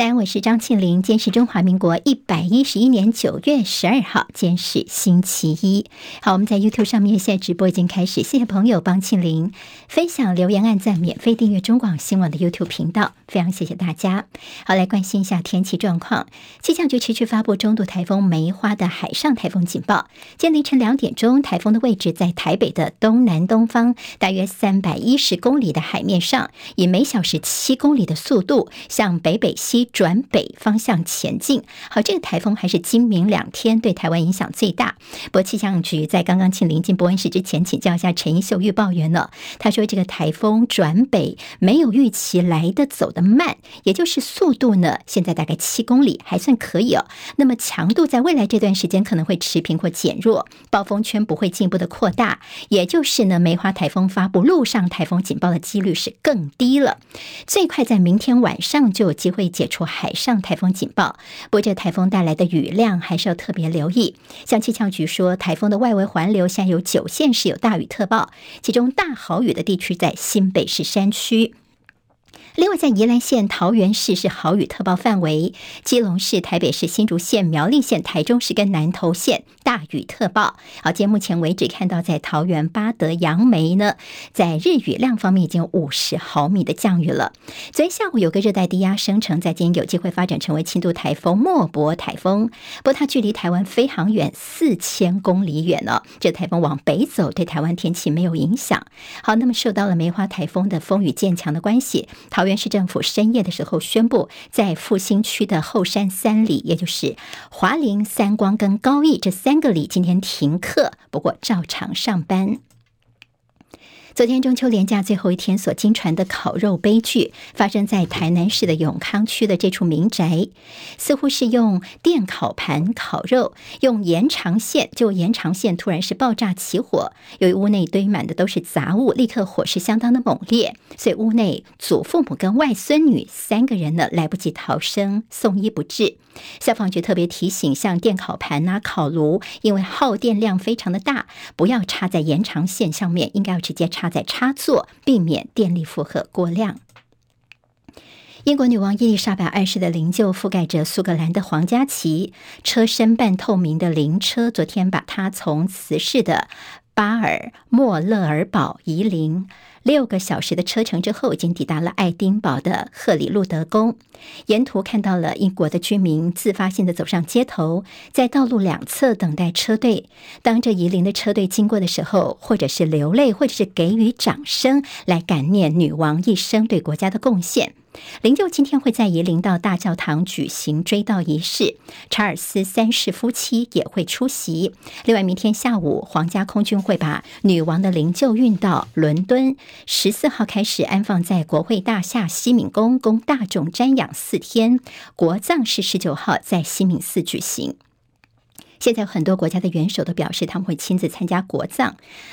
三，我是张庆玲。今天是中华民国一百一十一年九月十二号，今天是星期一。好，我们在 YouTube 上面现在直播已经开始，谢谢朋友帮庆玲分享、留言、按赞、免费订阅中广新闻的 YouTube 频道，非常谢谢大家。好，来关心一下天气状况。气象局持续发布中度台风梅花的海上台风警报。今天凌晨两点钟，台风的位置在台北的东南东方，大约三百一十公里的海面上，以每小时七公里的速度向北北西。转北方向前进。好，这个台风还是今明两天对台湾影响最大。不过气象局在刚刚请临近播音室之前，请教一下陈一秀预报员呢。他说，这个台风转北没有预期来的走得慢，也就是速度呢，现在大概七公里，还算可以哦。那么强度在未来这段时间可能会持平或减弱，暴风圈不会进一步的扩大，也就是呢，梅花台风发布陆上台风警报的几率是更低了。最快在明天晚上就有机会解除海上台风警报，不过这台风带来的雨量还是要特别留意。像气象局说，台风的外围环流现在有九县市有大雨特报，其中大豪雨的地区在新北市山区。另外，在宜兰县、桃园市是豪雨特报范围；基隆市、台北市、新竹县、苗栗县、台中市跟南投县大雨特报。好，今天目前为止看到，在桃园八德、杨梅呢，在日雨量方面已经有五十毫米的降雨了。昨天下午有个热带低压生成，在今天有机会发展成为轻度台风莫博台风，不过它距离台湾非常远，四千公里远了。这台风往北走，对台湾天气没有影响。好，那么受到了梅花台风的风雨渐强的关系。桃桃园市政府深夜的时候宣布，在复兴区的后山三里，也就是华林、三光跟高义这三个里，今天停课，不过照常上班。昨天中秋连假最后一天，所惊传的烤肉悲剧发生在台南市的永康区的这处民宅，似乎是用电烤盘烤肉，用延长线，就延长线突然是爆炸起火，由于屋内堆满的都是杂物，立刻火势相当的猛烈，所以屋内祖父母跟外孙女三个人呢来不及逃生，送医不治。消防局特别提醒，像电烤盘啊、烤炉，因为耗电量非常的大，不要插在延长线上面，应该要直接插在插座，避免电力负荷过量。英国女王伊丽莎白二世的灵柩覆盖着苏格兰的皇家旗，车身半透明的灵车，昨天把她从辞世的巴尔莫勒尔堡移灵。六个小时的车程之后，已经抵达了爱丁堡的赫里路德宫。沿途看到了英国的居民自发性的走上街头，在道路两侧等待车队。当这移灵的车队经过的时候，或者是流泪，或者是给予掌声，来感念女王一生对国家的贡献。灵柩今天会在夷陵到大教堂举行追悼仪式，查尔斯三世夫妻也会出席。另外，明天下午皇家空军会把女王的灵柩运到伦敦，十四号开始安放在国会大厦西敏宫，供大众瞻仰四天。国葬是十九号在西敏寺举行。现在很多国家的元首都表示他们会亲自参加国葬，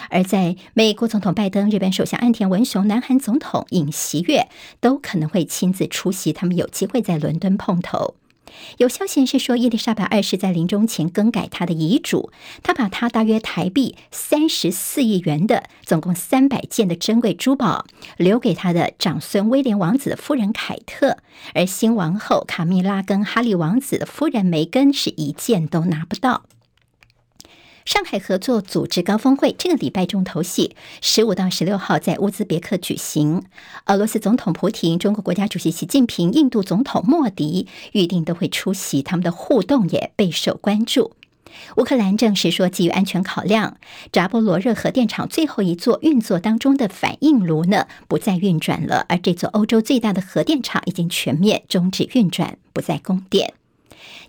而在美国总统拜登、日本首相岸田文雄、南韩总统尹锡悦都可能会亲自出席，他们有机会在伦敦碰头。有消息是说，伊丽莎白二世在临终前更改她的遗嘱，她把她大约台币三十四亿元的总共三百件的珍贵珠宝留给他的长孙威廉王子的夫人凯特，而新王后卡蜜拉跟哈利王子的夫人梅根是一件都拿不到。上海合作组织高峰会这个礼拜重头戏，十五到十六号在乌兹别克举行。俄罗斯总统普廷、中国国家主席习近平、印度总统莫迪预定都会出席，他们的互动也备受关注。乌克兰证实说，基于安全考量，扎波罗热核电厂最后一座运作当中的反应炉呢，不再运转了，而这座欧洲最大的核电厂已经全面终止运转，不再供电。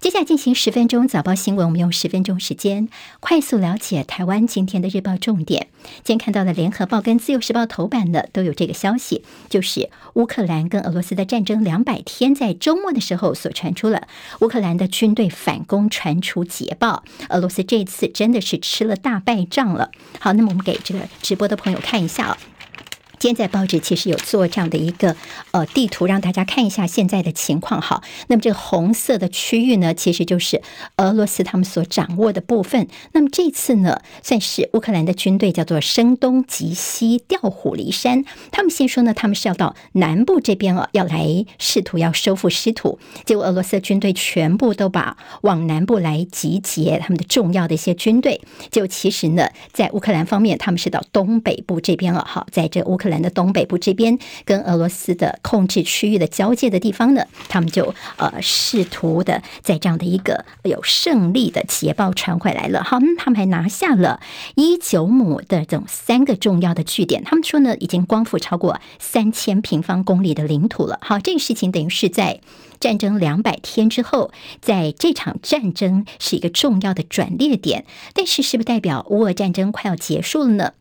接下来进行十分钟早报新闻，我们用十分钟时间快速了解台湾今天的日报重点。今天看到的《联合报》跟《自由时报》头版的都有这个消息，就是乌克兰跟俄罗斯的战争两百天，在周末的时候所传出了乌克兰的军队反攻传出捷报，俄罗斯这次真的是吃了大败仗了。好，那么我们给这个直播的朋友看一下哦。今天在报纸其实有做这样的一个呃地图，让大家看一下现在的情况。哈，那么这个红色的区域呢，其实就是俄罗斯他们所掌握的部分。那么这次呢，算是乌克兰的军队叫做声东击西，调虎离山。他们先说呢，他们是要到南部这边哦，要来试图要收复失土。结果俄罗斯军队全部都把往南部来集结他们的重要的一些军队。就其实呢，在乌克兰方面，他们是到东北部这边了。好，在这乌克兰。的东北部这边跟俄罗斯的控制区域的交界的地方呢，他们就呃试图的在这样的一个有胜利的捷报传回来了。好，他们还拿下了伊久姆的这种三个重要的据点。他们说呢，已经光复超过三千平方公里的领土了。好，这个事情等于是在战争两百天之后，在这场战争是一个重要的转捩点。但是，是不是代表乌俄战争快要结束了呢？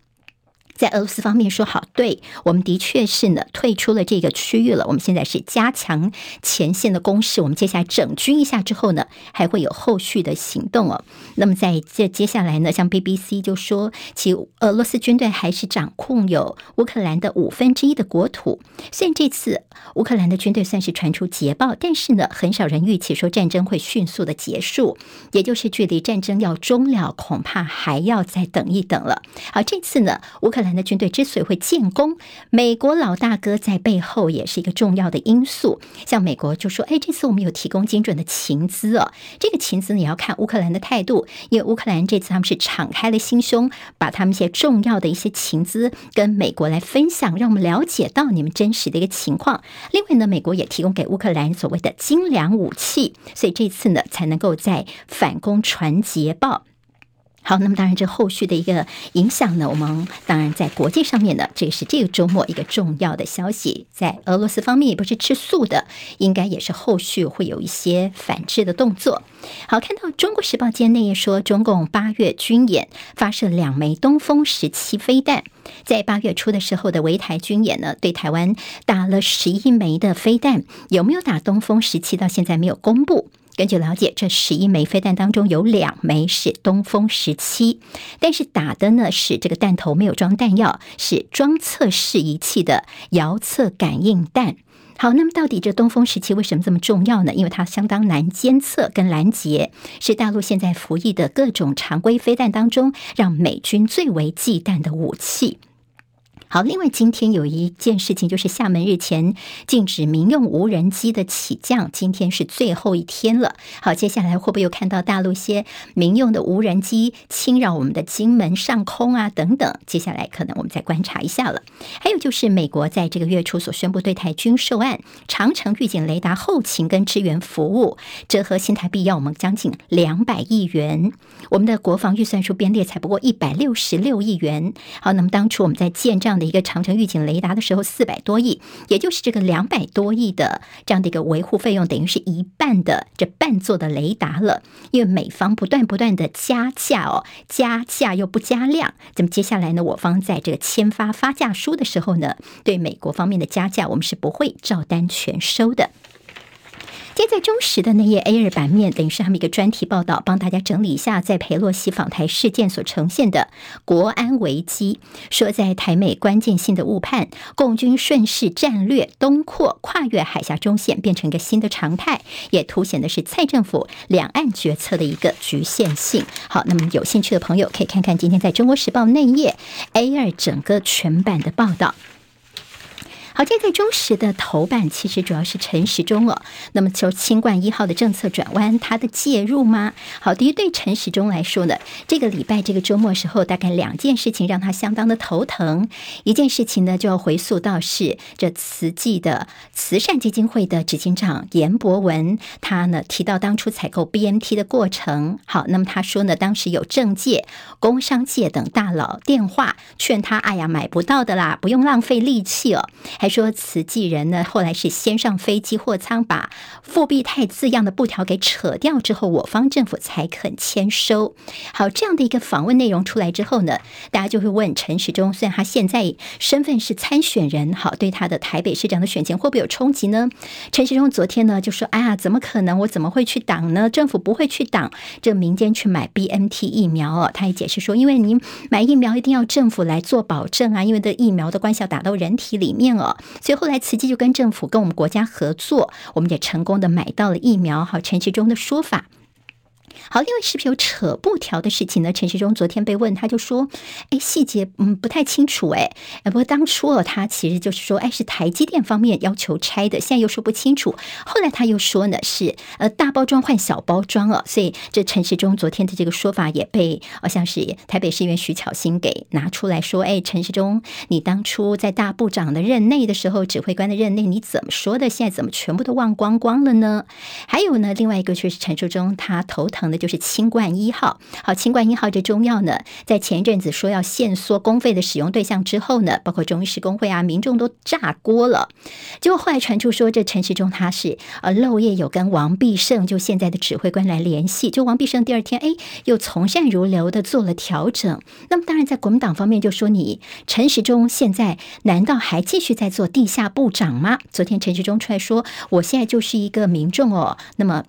在俄罗斯方面说好，对，我们的确是呢退出了这个区域了。我们现在是加强前线的攻势，我们接下来整军一下之后呢，还会有后续的行动哦。那么在这接下来呢，像 BBC 就说，其俄罗斯军队还是掌控有乌克兰的五分之一的国土。虽然这次乌克兰的军队算是传出捷报，但是呢，很少人预期说战争会迅速的结束，也就是距离战争要终了，恐怕还要再等一等了。好，这次呢，乌克兰。的军队之所以会建功，美国老大哥在背后也是一个重要的因素。像美国就说：“哎，这次我们有提供精准的情资哦。这个情资你要看乌克兰的态度，因为乌克兰这次他们是敞开了心胸，把他们一些重要的一些情资跟美国来分享，让我们了解到你们真实的一个情况。另外呢，美国也提供给乌克兰所谓的精良武器，所以这次呢才能够在反攻传捷报。”好，那么当然，这后续的一个影响呢，我们当然在国际上面呢，这也是这个周末一个重要的消息。在俄罗斯方面，也不是吃素的，应该也是后续会有一些反制的动作。好，看到《中国时报》间内页说，中共八月军演发射两枚东风十七飞弹，在八月初的时候的围台军演呢，对台湾打了十一枚的飞弹，有没有打东风十七，到现在没有公布。根据了解，这十一枚飞弹当中有两枚是东风十七，但是打的呢是这个弹头没有装弹药，是装测试仪器的遥测感应弹。好，那么到底这东风十七为什么这么重要呢？因为它相当难监测跟拦截，是大陆现在服役的各种常规飞弹当中让美军最为忌惮的武器。好，另外今天有一件事情，就是厦门日前禁止民用无人机的起降，今天是最后一天了。好，接下来会不会又看到大陆一些民用的无人机侵扰我们的金门上空啊？等等，接下来可能我们再观察一下了。还有就是美国在这个月初所宣布对台军售案，长城预警雷达后勤跟支援服务，折合新台币要我们将近两百亿元。我们的国防预算书编列才不过一百六十六亿元。好，那么当初我们在建这的一个长城预警雷达的时候，四百多亿，也就是这个两百多亿的这样的一个维护费用，等于是一半的这半座的雷达了。因为美方不断不断的加价哦，加价又不加量，那么接下来呢，我方在这个签发发价书的时候呢，对美国方面的加价，我们是不会照单全收的。现在中时的那页 A 二版面，等于是他们一个专题报道，帮大家整理一下在佩洛西访台事件所呈现的国安危机。说在台美关键性的误判，共军顺势战略东扩，跨越海峡中线，变成一个新的常态，也凸显的是蔡政府两岸决策的一个局限性。好，那么有兴趣的朋友可以看看今天在中国时报内页 A 二整个全版的报道。好，现在中时的头版其实主要是陈时中哦。那么就清冠一号的政策转弯，他的介入吗？好，对于对陈时中来说呢，这个礼拜这个周末时候，大概两件事情让他相当的头疼。一件事情呢，就要回溯到是这慈济的慈善基金会的执行长颜博文，他呢提到当初采购 BNT 的过程。好，那么他说呢，当时有政界、工商界等大佬电话劝他，哎呀，买不到的啦，不用浪费力气哦。说慈济人呢，后来是先上飞机货舱，把复必泰字样的布条给扯掉之后，我方政府才肯签收。好，这样的一个访问内容出来之后呢，大家就会问陈时中，虽然他现在身份是参选人，好，对他的台北市长的选情会不会有冲击呢？陈时中昨天呢就说：“哎呀，怎么可能？我怎么会去挡呢？政府不会去挡这民间去买 BNT 疫苗哦。”他也解释说：“因为您买疫苗一定要政府来做保证啊，因为这疫苗的关系要打到人体里面哦。所以后来慈济就跟政府跟我们国家合作，我们也成功的买到了疫苗。”哈，陈其中的说法。好，另外是不是有扯布条的事情呢？陈时中昨天被问，他就说：“哎，细节嗯不太清楚。”哎，哎不过当初哦，他其实就是说：“哎，是台积电方面要求拆的。”现在又说不清楚。后来他又说呢，是呃大包装换小包装哦。所以这陈时中昨天的这个说法也被好像是台北市议员徐巧芯给拿出来说：“哎，陈时中，你当初在大部长的任内的时候，指挥官的任内你怎么说的？现在怎么全部都忘光光了呢？”还有呢，另外一个就是陈时中他头疼的。就是清冠一号，好，清冠一号这中药呢，在前一阵子说要限缩公费的使用对象之后呢，包括中医师公会啊，民众都炸锅了。结果后来传出说，这陈时中他是呃漏夜有跟王必胜，就现在的指挥官来联系，就王必胜第二天哎又从善如流的做了调整。那么当然在国民党方面就说，你陈时中现在难道还继续在做地下部长吗？昨天陈时中出来说，我现在就是一个民众哦，那么。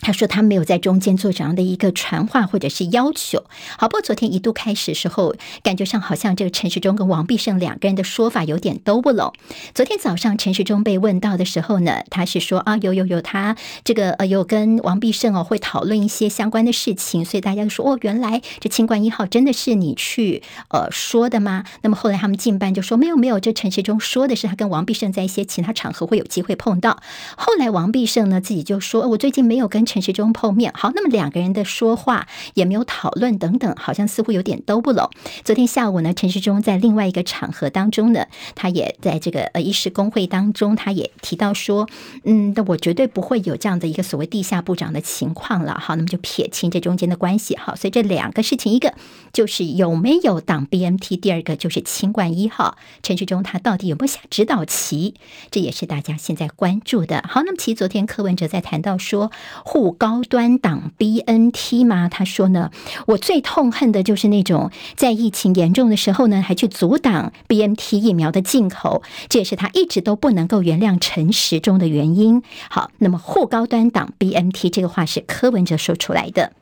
他说他没有在中间做这样的一个传话或者是要求。好，不过昨天一度开始时候，感觉上好像这个陈时中跟王必胜两个人的说法有点兜不拢。昨天早上陈时中被问到的时候呢，他是说啊，有有有，他这个呃有跟王必胜哦会讨论一些相关的事情，所以大家就说哦，原来这清冠一号真的是你去呃说的吗？那么后来他们进办就说没有没有，这陈时中说的是他跟王必胜在一些其他场合会有机会碰到。后来王必胜呢自己就说，我最近没有跟。陈时中碰面，好，那么两个人的说话也没有讨论等等，好像似乎有点兜不拢。昨天下午呢，陈时中在另外一个场合当中呢，他也在这个呃医师公会当中，他也提到说，嗯，那我绝对不会有这样的一个所谓地下部长的情况了。好，那么就撇清这中间的关系。好，所以这两个事情，一个就是有没有挡 BMT，第二个就是清冠一号，陈时中他到底有没有下指导棋，这也是大家现在关注的。好，那么其实昨天柯文哲在谈到说护高端党 BNT 吗？他说呢，我最痛恨的就是那种在疫情严重的时候呢，还去阻挡 BNT 疫苗的进口，这也是他一直都不能够原谅陈时中的原因。好，那么护高端党 BNT 这个话是柯文哲说出来的。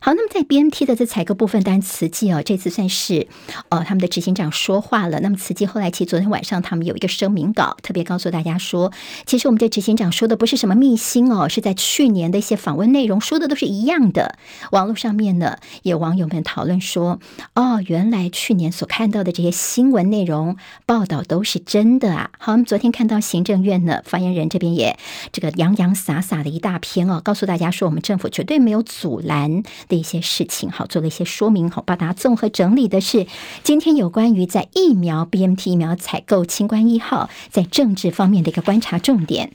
好，那么在 BNT 的这采购部分，当然慈济哦，这次算是呃他们的执行长说话了。那么慈济后来其实昨天晚上他们有一个声明稿，特别告诉大家说，其实我们这执行长说的不是什么秘辛哦，是在去年的一些访问内容说的都是一样的。网络上面呢，有网友们讨论说，哦，原来去年所看到的这些新闻内容报道都是真的啊。好，我们昨天看到行政院呢发言人这边也这个洋洋洒洒的一大篇哦，告诉大家说我们政府绝对没有阻拦。的一些事情，好，做了一些说明，好，把它综合整理的是今天有关于在疫苗 BMT 疫苗采购清关一号在政治方面的一个观察重点。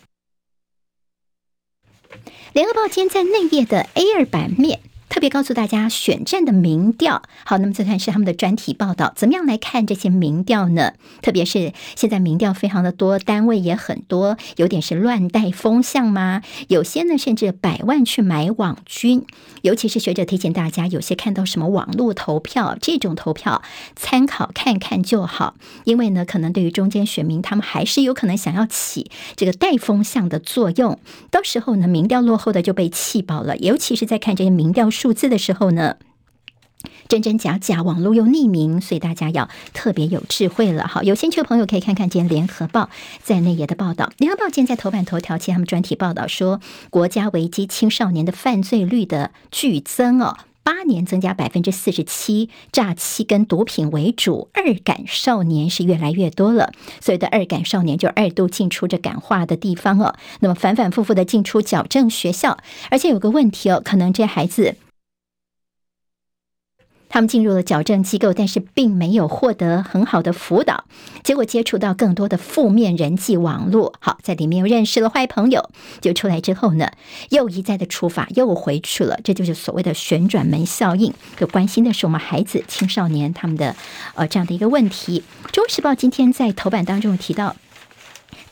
联合报今天在内页的 A 二版面。特别告诉大家，选战的民调好，那么这段是他们的专题报道，怎么样来看这些民调呢？特别是现在民调非常的多，单位也很多，有点是乱带风向吗？有些呢甚至百万去买网军，尤其是学者提醒大家，有些看到什么网络投票这种投票，参考看看就好，因为呢可能对于中间选民，他们还是有可能想要起这个带风向的作用，到时候呢民调落后的就被气饱了，尤其是在看这些民调。数字的时候呢，真真假假，网络又匿名，所以大家要特别有智慧了。好，有兴趣的朋友可以看看今天联合报在内页的报道。联合报今天在头版头条，其他们专题报道说，国家危机，青少年的犯罪率的剧增哦，八年增加百分之四十七，诈欺跟毒品为主，二感少年是越来越多了。所谓的二感少年，就二度进出这感化的地方哦，那么反反复复的进出矫正学校，而且有个问题哦，可能这孩子。他们进入了矫正机构，但是并没有获得很好的辅导，结果接触到更多的负面人际网络。好，在里面又认识了坏朋友，就出来之后呢，又一再的触法，又回去了。这就是所谓的旋转门效应。就关心的是我们孩子、青少年他们的呃这样的一个问题。《中时报》今天在头版当中提到。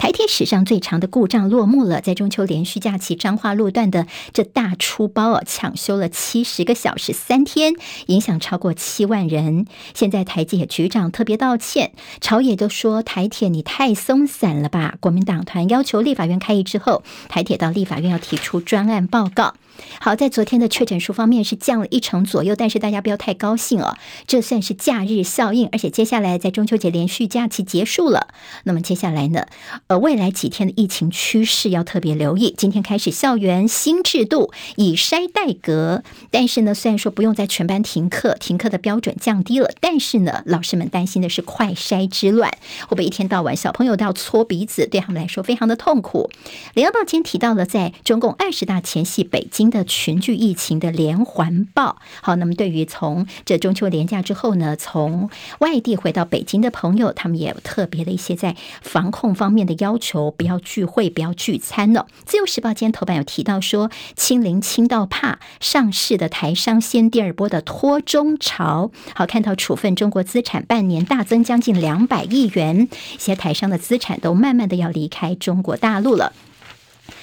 台铁史上最长的故障落幕了，在中秋连续假期，彰化路段的这大出包啊，抢修了七十个小时三天，影响超过七万人。现在台铁局长特别道歉，朝野都说台铁你太松散了吧？国民党团要求立法院开议之后，台铁到立法院要提出专案报告。好在昨天的确诊数方面是降了一成左右，但是大家不要太高兴哦，这算是假日效应，而且接下来在中秋节连续假期结束了，那么接下来呢，呃，未来几天的疫情趋势要特别留意。今天开始校园新制度，以筛代隔，但是呢，虽然说不用在全班停课，停课的标准降低了，但是呢，老师们担心的是快筛之乱，会不会一天到晚小朋友都要搓鼻子，对他们来说非常的痛苦。联合报今天提到了，在中共二十大前夕，北京的群聚疫情的连环报，好，那么对于从这中秋连假之后呢，从外地回到北京的朋友，他们也有特别的一些在防控方面的要求，不要聚会，不要聚餐了。自由时报今天头版有提到说，清零清到怕，上市的台商掀第二波的脱中潮。好，看到处分中国资产半年大增将近两百亿元，一些台商的资产都慢慢的要离开中国大陆了。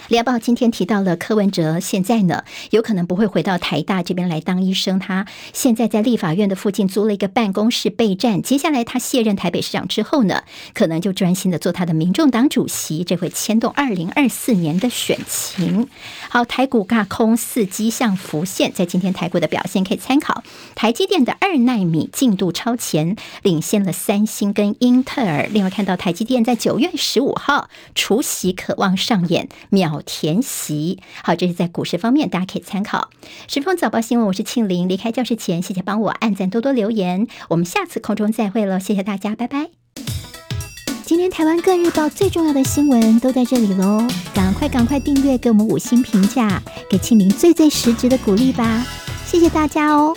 联报今天提到了柯文哲，现在呢有可能不会回到台大这边来当医生，他现在在立法院的附近租了一个办公室备战。接下来他卸任台北市长之后呢，可能就专心的做他的民众党主席，这会牵动二零二四年的选情。好，台股尬空四迹象浮现，在今天台股的表现可以参考，台积电的二纳米进度超前，领先了三星跟英特尔。另外看到台积电在九月十五号除夕，渴望上演秒。填息，好，这是在股市方面，大家可以参考。时丰早报新闻，我是庆玲。离开教室前，谢谢帮我按赞，多多留言。我们下次空中再会了，谢谢大家，拜拜。今天台湾各日报最重要的新闻都在这里喽，赶快赶快订阅，给我们五星评价，给庆玲最最实质的鼓励吧，谢谢大家哦。